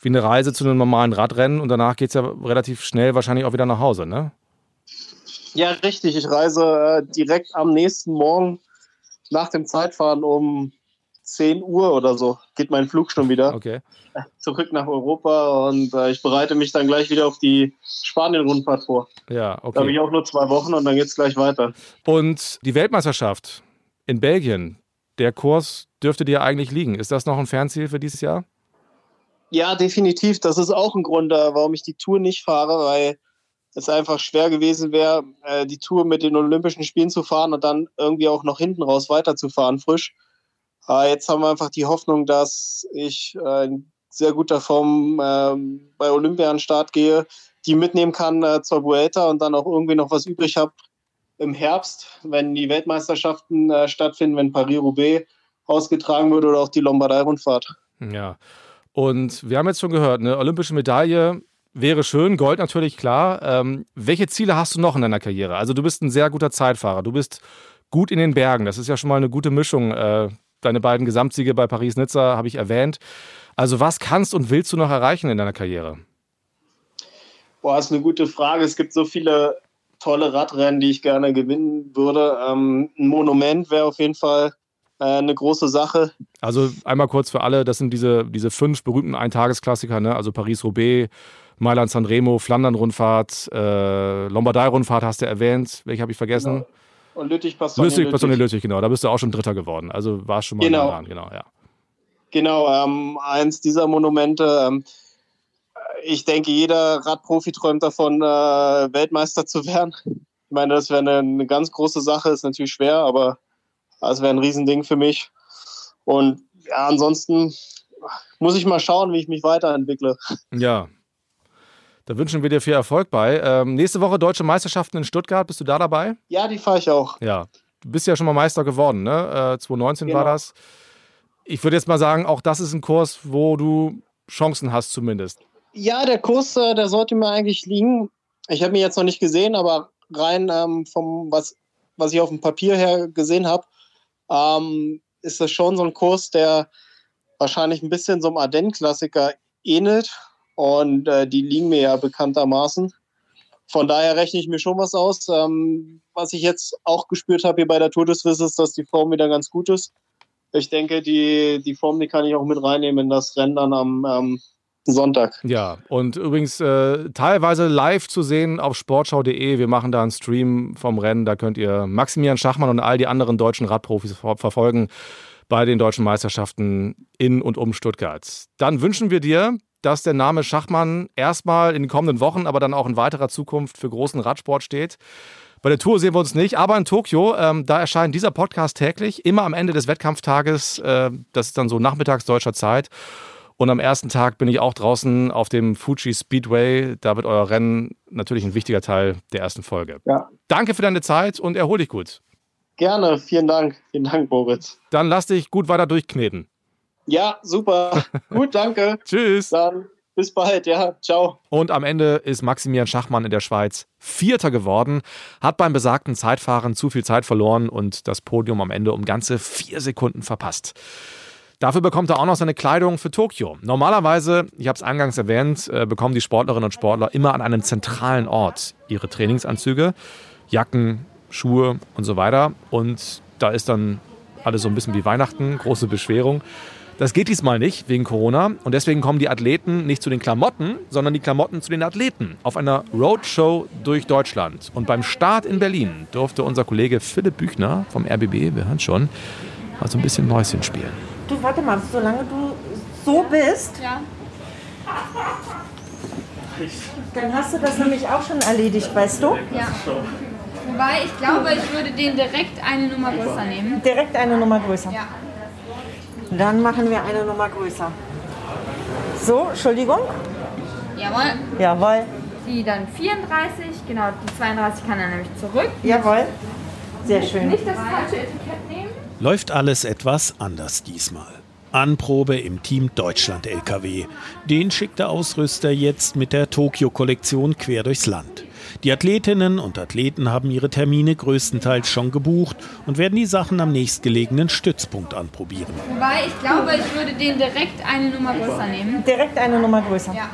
wie eine Reise zu einem normalen Radrennen und danach geht es ja relativ schnell wahrscheinlich auch wieder nach Hause, ne? Ja, richtig. Ich reise äh, direkt am nächsten Morgen nach dem Zeitfahren um 10 Uhr oder so. Geht mein Flug schon wieder. Okay. Zurück nach Europa und äh, ich bereite mich dann gleich wieder auf die Spanien-Rundfahrt vor. Ja, okay. Da habe ich auch nur zwei Wochen und dann geht es gleich weiter. Und die Weltmeisterschaft in Belgien, der Kurs dürfte dir eigentlich liegen. Ist das noch ein Fernziel für dieses Jahr? Ja, definitiv. Das ist auch ein Grund, äh, warum ich die Tour nicht fahre, weil es einfach schwer gewesen wäre, äh, die Tour mit den Olympischen Spielen zu fahren und dann irgendwie auch noch hinten raus weiterzufahren, frisch. Jetzt haben wir einfach die Hoffnung, dass ich äh, in sehr guter Form ähm, bei Olympia an den Start gehe, die mitnehmen kann zur Vuelta und dann auch irgendwie noch was übrig habe im Herbst, wenn die Weltmeisterschaften stattfinden, wenn Paris-Roubaix ausgetragen wird oder auch die Lombardei-Rundfahrt. Ja. Und wir haben jetzt schon gehört, eine olympische Medaille wäre schön, Gold natürlich klar. Ähm, welche Ziele hast du noch in deiner Karriere? Also du bist ein sehr guter Zeitfahrer, du bist gut in den Bergen, das ist ja schon mal eine gute Mischung. Äh, deine beiden Gesamtsiege bei Paris-Nizza habe ich erwähnt. Also was kannst und willst du noch erreichen in deiner Karriere? Boah, ist eine gute Frage. Es gibt so viele tolle Radrennen, die ich gerne gewinnen würde. Ähm, ein Monument wäre auf jeden Fall äh, eine große Sache. Also einmal kurz für alle, das sind diese, diese fünf berühmten Eintagesklassiker, ne? also Paris-Roubaix, Mailand-San Remo, Flandern-Rundfahrt, äh, Lombardei-Rundfahrt hast du erwähnt. Welche habe ich vergessen? Genau. Und Lüttich-Bastogne. Lüttich, Lüttich, genau. Da bist du auch schon Dritter geworden. Also war schon mal genau. dran, genau, ja. Genau, ähm, eins dieser Monumente. Ähm, ich denke, jeder Radprofi träumt davon, äh, Weltmeister zu werden. Ich meine, das wäre eine, eine ganz große Sache, ist natürlich schwer, aber das wäre ein Riesending für mich. Und ja, ansonsten muss ich mal schauen, wie ich mich weiterentwickle. Ja. Da wünschen wir dir viel Erfolg bei. Ähm, nächste Woche Deutsche Meisterschaften in Stuttgart. Bist du da dabei? Ja, die fahre ich auch. Ja. Du bist ja schon mal Meister geworden, ne? Äh, 2019 genau. war das. Ich würde jetzt mal sagen, auch das ist ein Kurs, wo du Chancen hast, zumindest. Ja, der Kurs, äh, der sollte mir eigentlich liegen. Ich habe ihn jetzt noch nicht gesehen, aber rein ähm, vom, was, was ich auf dem Papier her gesehen habe, ähm, ist das schon so ein Kurs, der wahrscheinlich ein bisschen so einem Ardennes-Klassiker ähnelt. Und äh, die liegen mir ja bekanntermaßen. Von daher rechne ich mir schon was aus. Ähm, was ich jetzt auch gespürt habe hier bei der Tour des Suisse ist, dass die Form wieder ganz gut ist. Ich denke, die, die Form, die kann ich auch mit reinnehmen in das Rennen dann am ähm, Sonntag. Ja, und übrigens äh, teilweise live zu sehen auf sportschau.de. Wir machen da einen Stream vom Rennen. Da könnt ihr Maximilian Schachmann und all die anderen deutschen Radprofis verfolgen bei den deutschen Meisterschaften in und um Stuttgart. Dann wünschen wir dir, dass der Name Schachmann erstmal in den kommenden Wochen, aber dann auch in weiterer Zukunft für großen Radsport steht. Bei der Tour sehen wir uns nicht, aber in Tokio, ähm, da erscheint dieser Podcast täglich, immer am Ende des Wettkampftages. Äh, das ist dann so nachmittags deutscher Zeit. Und am ersten Tag bin ich auch draußen auf dem Fuji Speedway. Da wird euer Rennen natürlich ein wichtiger Teil der ersten Folge. Ja. Danke für deine Zeit und erhol dich gut. Gerne, vielen Dank. Vielen Dank, Boris. Dann lass dich gut weiter durchkneten. Ja, super. gut, danke. Tschüss. Dann bis bald, ja. Ciao. Und am Ende ist Maximilian Schachmann in der Schweiz Vierter geworden, hat beim besagten Zeitfahren zu viel Zeit verloren und das Podium am Ende um ganze vier Sekunden verpasst. Dafür bekommt er auch noch seine Kleidung für Tokio. Normalerweise, ich habe es eingangs erwähnt, äh, bekommen die Sportlerinnen und Sportler immer an einem zentralen Ort ihre Trainingsanzüge, Jacken, Schuhe und so weiter. Und da ist dann alles so ein bisschen wie Weihnachten, große Beschwerung. Das geht diesmal nicht wegen Corona und deswegen kommen die Athleten nicht zu den Klamotten, sondern die Klamotten zu den Athleten auf einer Roadshow durch Deutschland. Und beim Start in Berlin durfte unser Kollege Philipp Büchner vom RBB, wir hören schon, mal so ein bisschen Mäuschen spielen. Du, warte mal, solange du so bist, Ja. dann hast du das nämlich auch schon erledigt, weißt du? Ja. Wobei, ich glaube, ich würde den direkt eine Nummer größer nehmen. Direkt eine Nummer größer. Ja. Dann machen wir eine Nummer größer. So, Entschuldigung. Jawohl. Jawohl. Die dann 34, genau, die 32 kann er nämlich zurück. Jawohl. Sehr schön. Nicht das falsche Etikett nehmen. Läuft alles etwas anders diesmal. Anprobe im Team Deutschland LKW. Den schickt der Ausrüster jetzt mit der Tokio-Kollektion quer durchs Land. Die Athletinnen und Athleten haben ihre Termine größtenteils schon gebucht und werden die Sachen am nächstgelegenen Stützpunkt anprobieren. Wobei, ich glaube, ich würde den direkt eine Nummer größer nehmen. Direkt eine Nummer größer. Ja.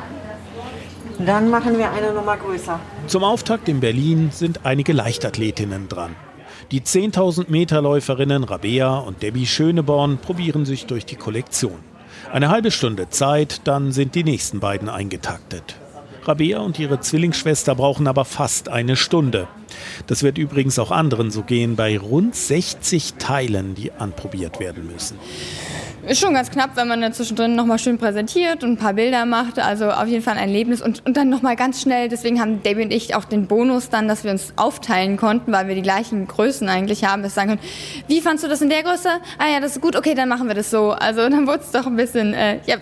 Dann machen wir eine Nummer größer. Zum Auftakt in Berlin sind einige Leichtathletinnen dran. Die 10.000 Meter Läuferinnen Rabea und Debbie Schöneborn probieren sich durch die Kollektion. Eine halbe Stunde Zeit, dann sind die nächsten beiden eingetaktet. Rabea und ihre Zwillingsschwester brauchen aber fast eine Stunde. Das wird übrigens auch anderen so gehen bei rund 60 Teilen, die anprobiert werden müssen. Ist schon ganz knapp, wenn man dann zwischendrin nochmal schön präsentiert und ein paar Bilder macht. Also auf jeden Fall ein Erlebnis. Und, und dann nochmal ganz schnell, deswegen haben Debbie und ich auch den Bonus dann, dass wir uns aufteilen konnten, weil wir die gleichen Größen eigentlich haben, dass wir sagen können, wie fandst du das in der Größe? Ah ja, das ist gut, okay, dann machen wir das so. Also dann wurde es doch ein bisschen äh, ja,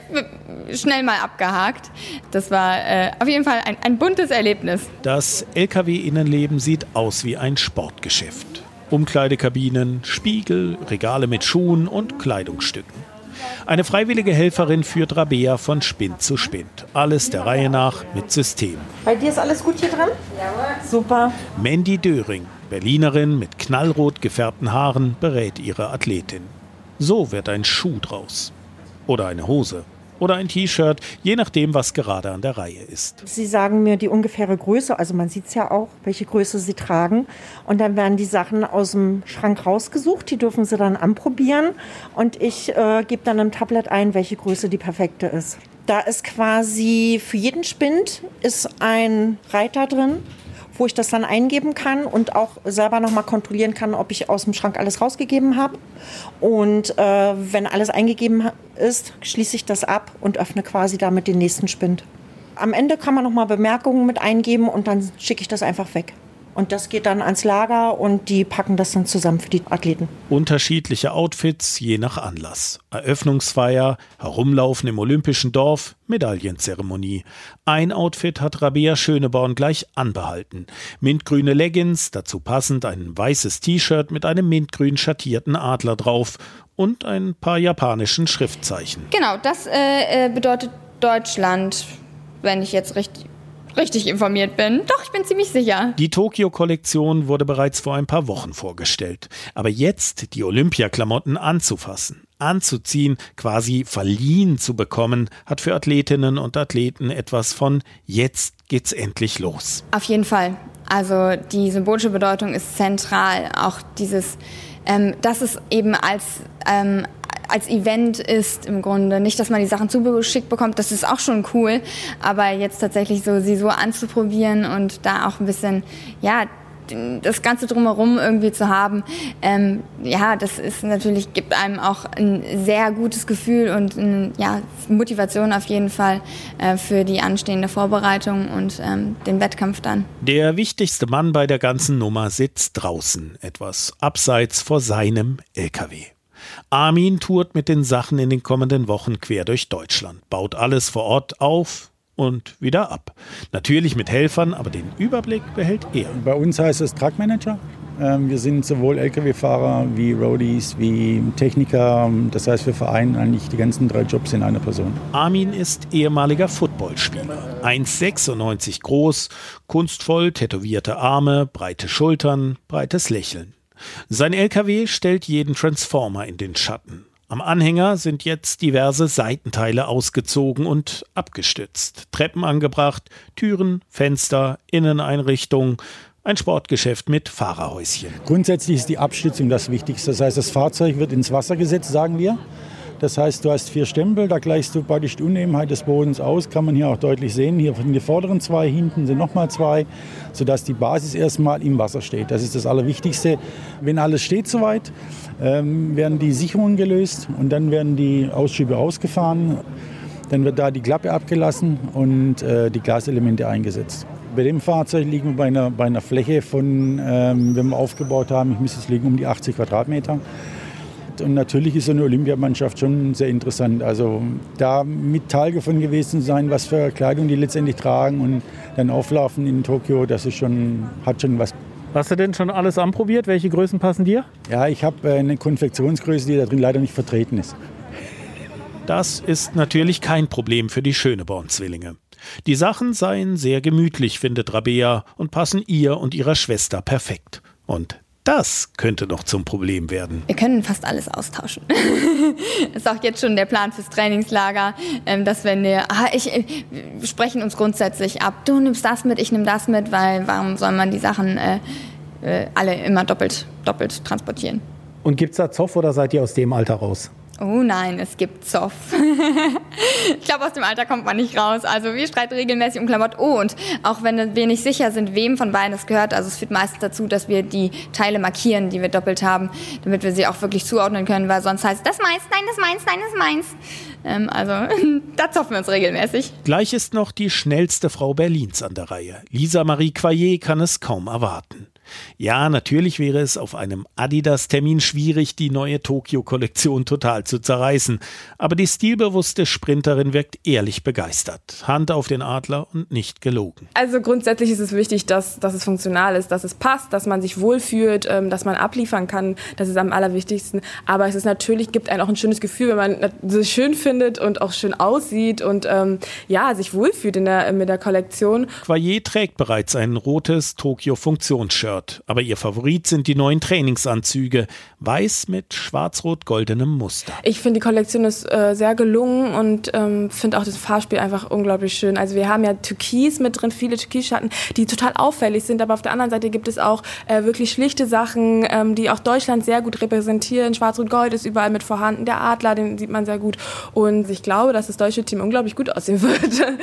schnell mal abgehakt. Das war äh, auf jeden Fall ein, ein buntes Erlebnis. Das Lkw-Innenleben sieht aus wie ein Sportgeschäft. Umkleidekabinen, Spiegel, Regale mit Schuhen und Kleidungsstücken. Eine freiwillige Helferin führt Rabea von Spind zu Spind. Alles der Reihe nach mit System. Bei dir ist alles gut hier drin? Super. Mandy Döring, Berlinerin mit knallrot gefärbten Haaren, berät ihre Athletin. So wird ein Schuh draus. Oder eine Hose. Oder ein T-Shirt, je nachdem, was gerade an der Reihe ist. Sie sagen mir die ungefähre Größe, also man sieht es ja auch, welche Größe sie tragen. Und dann werden die Sachen aus dem Schrank rausgesucht, die dürfen sie dann anprobieren. Und ich äh, gebe dann im Tablet ein, welche Größe die perfekte ist. Da ist quasi für jeden Spind ist ein Reiter drin, wo ich das dann eingeben kann und auch selber nochmal kontrollieren kann, ob ich aus dem Schrank alles rausgegeben habe. Und äh, wenn alles eingegeben ist, schließe ich das ab und öffne quasi damit den nächsten Spind. Am Ende kann man nochmal Bemerkungen mit eingeben und dann schicke ich das einfach weg. Und das geht dann ans Lager und die packen das dann zusammen für die Athleten. Unterschiedliche Outfits je nach Anlass. Eröffnungsfeier, Herumlaufen im Olympischen Dorf, Medaillenzeremonie. Ein Outfit hat Rabea Schöneborn gleich anbehalten. Mintgrüne Leggings, dazu passend ein weißes T-Shirt mit einem mintgrün schattierten Adler drauf und ein paar japanischen Schriftzeichen. Genau, das äh, bedeutet Deutschland, wenn ich jetzt richtig richtig informiert bin. Doch, ich bin ziemlich sicher. Die Tokio-Kollektion wurde bereits vor ein paar Wochen vorgestellt. Aber jetzt die Olympiaklamotten anzufassen, anzuziehen, quasi verliehen zu bekommen, hat für Athletinnen und Athleten etwas von jetzt geht's endlich los. Auf jeden Fall. Also die symbolische Bedeutung ist zentral. Auch dieses, ähm, dass es eben als ähm, als Event ist im Grunde. Nicht, dass man die Sachen zugeschickt bekommt, das ist auch schon cool, aber jetzt tatsächlich so sie so anzuprobieren und da auch ein bisschen, ja, das Ganze drumherum irgendwie zu haben, ähm, ja, das ist natürlich, gibt einem auch ein sehr gutes Gefühl und ein, ja, Motivation auf jeden Fall äh, für die anstehende Vorbereitung und ähm, den Wettkampf dann. Der wichtigste Mann bei der ganzen Nummer sitzt draußen, etwas abseits vor seinem LKW. Armin tourt mit den Sachen in den kommenden Wochen quer durch Deutschland, baut alles vor Ort auf und wieder ab. Natürlich mit Helfern, aber den Überblick behält er. Bei uns heißt es Truckmanager. Ähm, Wir sind sowohl Lkw-Fahrer wie Roadies, wie Techniker. Das heißt, wir vereinen eigentlich die ganzen drei Jobs in einer Person. Armin ist ehemaliger Footballspieler. 1,96 groß, kunstvoll tätowierte Arme, breite Schultern, breites Lächeln. Sein LKW stellt jeden Transformer in den Schatten. Am Anhänger sind jetzt diverse Seitenteile ausgezogen und abgestützt. Treppen angebracht, Türen, Fenster, Inneneinrichtung, ein Sportgeschäft mit Fahrerhäuschen. Grundsätzlich ist die Abstützung das Wichtigste. Das heißt, das Fahrzeug wird ins Wasser gesetzt, sagen wir. Das heißt, du hast vier Stempel, da gleichst du praktisch die Unebenheit des Bodens aus, kann man hier auch deutlich sehen. Hier sind die vorderen zwei, hinten sind nochmal zwei, sodass die Basis erstmal im Wasser steht. Das ist das Allerwichtigste. Wenn alles steht soweit, ähm, werden die Sicherungen gelöst und dann werden die Ausschübe ausgefahren. Dann wird da die Klappe abgelassen und äh, die Glaselemente eingesetzt. Bei dem Fahrzeug liegen wir bei einer, bei einer Fläche von, ähm, wenn wir aufgebaut haben, ich müsste es liegen um die 80 Quadratmeter. Und natürlich ist so eine Olympiamannschaft schon sehr interessant. Also da mit Teil davon gewesen sein, was für Kleidung die letztendlich tragen und dann auflaufen in Tokio, das ist schon, hat schon was. Hast du denn schon alles anprobiert? Welche Größen passen dir? Ja, ich habe äh, eine Konfektionsgröße, die da drin leider nicht vertreten ist. Das ist natürlich kein Problem für die Schöneborn-Zwillinge. Die Sachen seien sehr gemütlich, findet Rabea, und passen ihr und ihrer Schwester perfekt. Und das könnte noch zum Problem werden. Wir können fast alles austauschen. das ist auch jetzt schon der Plan fürs Trainingslager, ähm, dass wenn wir, ah, ich, äh, wir sprechen uns grundsätzlich ab, du nimmst das mit, ich nehme das mit, weil warum soll man die Sachen äh, äh, alle immer doppelt, doppelt transportieren? Und gibt es da Zoff oder seid ihr aus dem Alter raus? Oh nein, es gibt Zoff. ich glaube, aus dem Alter kommt man nicht raus. Also wir streiten regelmäßig um Klamotten. Oh, und auch wenn wir nicht sicher sind, wem von beiden es gehört, also es führt meistens dazu, dass wir die Teile markieren, die wir doppelt haben, damit wir sie auch wirklich zuordnen können, weil sonst heißt das meins, nein, das meins, nein, das meins. Ähm, also da zoffen wir uns regelmäßig. Gleich ist noch die schnellste Frau Berlins an der Reihe. Lisa Marie Quayer kann es kaum erwarten. Ja, natürlich wäre es auf einem Adidas-Termin schwierig, die neue Tokio-Kollektion total zu zerreißen, aber die stilbewusste Sprinterin wirkt ehrlich begeistert. Hand auf den Adler und nicht gelogen. Also grundsätzlich ist es wichtig, dass, dass es funktional ist, dass es passt, dass man sich wohlfühlt, ähm, dass man abliefern kann. Das ist am allerwichtigsten. Aber es ist natürlich, gibt einem auch ein schönes Gefühl, wenn man sich schön findet und auch schön aussieht und ähm, ja, sich wohlfühlt in der, mit der Kollektion. Quayer trägt bereits ein rotes Tokio-Funktionsshirt. Shirt, aber ihr Favorit sind die neuen Trainingsanzüge, weiß mit schwarz-rot-goldenem Muster. Ich finde die Kollektion ist äh, sehr gelungen und ähm, finde auch das Farbspiel einfach unglaublich schön. Also wir haben ja Türkis mit drin, viele Türkisschatten, die total auffällig sind, aber auf der anderen Seite gibt es auch äh, wirklich schlichte Sachen, ähm, die auch Deutschland sehr gut repräsentieren. Schwarz-rot-gold ist überall mit vorhanden, der Adler, den sieht man sehr gut und ich glaube, dass das deutsche Team unglaublich gut aussehen wird.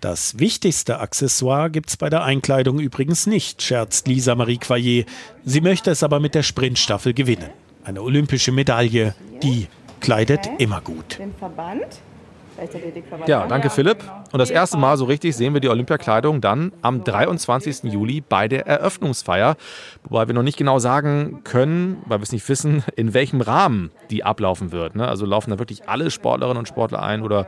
Das wichtigste Accessoire gibt's bei der Einkleidung übrigens nicht, scherzt Lisa Marie Quayer. Sie möchte es aber mit der Sprintstaffel gewinnen. Eine olympische Medaille, die kleidet immer gut. Den Verband. Ja, danke Philipp. Und das erste Mal so richtig sehen wir die Olympiakleidung dann am 23. Juli bei der Eröffnungsfeier. Wobei wir noch nicht genau sagen können, weil wir es nicht wissen, in welchem Rahmen die ablaufen wird. Ne? Also laufen da wirklich alle Sportlerinnen und Sportler ein oder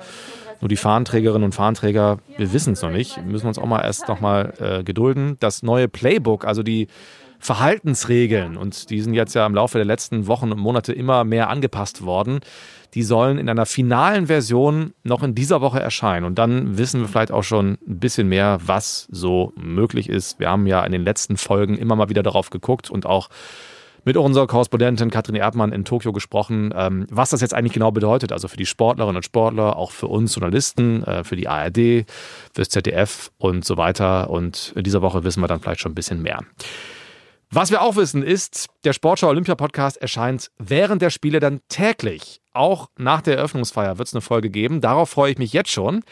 nur die Fahnenträgerinnen und Fahnenträger? Wir wissen es noch nicht. Müssen uns auch mal erst noch mal äh, gedulden. Das neue Playbook, also die Verhaltensregeln, und die sind jetzt ja im Laufe der letzten Wochen und Monate immer mehr angepasst worden, die sollen in einer finalen Version noch in dieser Woche erscheinen. Und dann wissen wir vielleicht auch schon ein bisschen mehr, was so möglich ist. Wir haben ja in den letzten Folgen immer mal wieder darauf geguckt und auch mit unserer Korrespondentin Katrin Erdmann in Tokio gesprochen, ähm, was das jetzt eigentlich genau bedeutet. Also für die Sportlerinnen und Sportler, auch für uns Journalisten, äh, für die ARD, fürs ZDF und so weiter. Und in dieser Woche wissen wir dann vielleicht schon ein bisschen mehr. Was wir auch wissen ist, der Sportschau Olympia Podcast erscheint während der Spiele dann täglich. Auch nach der Eröffnungsfeier wird es eine Folge geben. Darauf freue ich mich jetzt schon.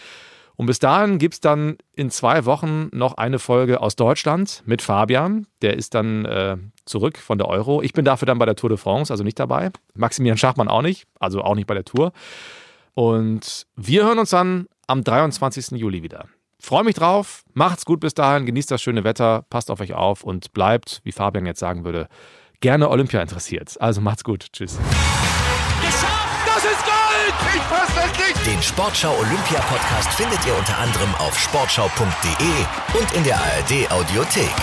Und bis dahin gibt es dann in zwei Wochen noch eine Folge aus Deutschland mit Fabian. Der ist dann äh, zurück von der Euro. Ich bin dafür dann bei der Tour de France, also nicht dabei. Maximilian Schachmann auch nicht, also auch nicht bei der Tour. Und wir hören uns dann am 23. Juli wieder. Freue mich drauf. Macht's gut bis dahin. Genießt das schöne Wetter. Passt auf euch auf und bleibt, wie Fabian jetzt sagen würde, gerne Olympia interessiert. Also macht's gut. Tschüss. Ich fass das nicht! Den Sportschau Olympia Podcast findet ihr unter anderem auf sportschau.de und in der ARD Audiothek.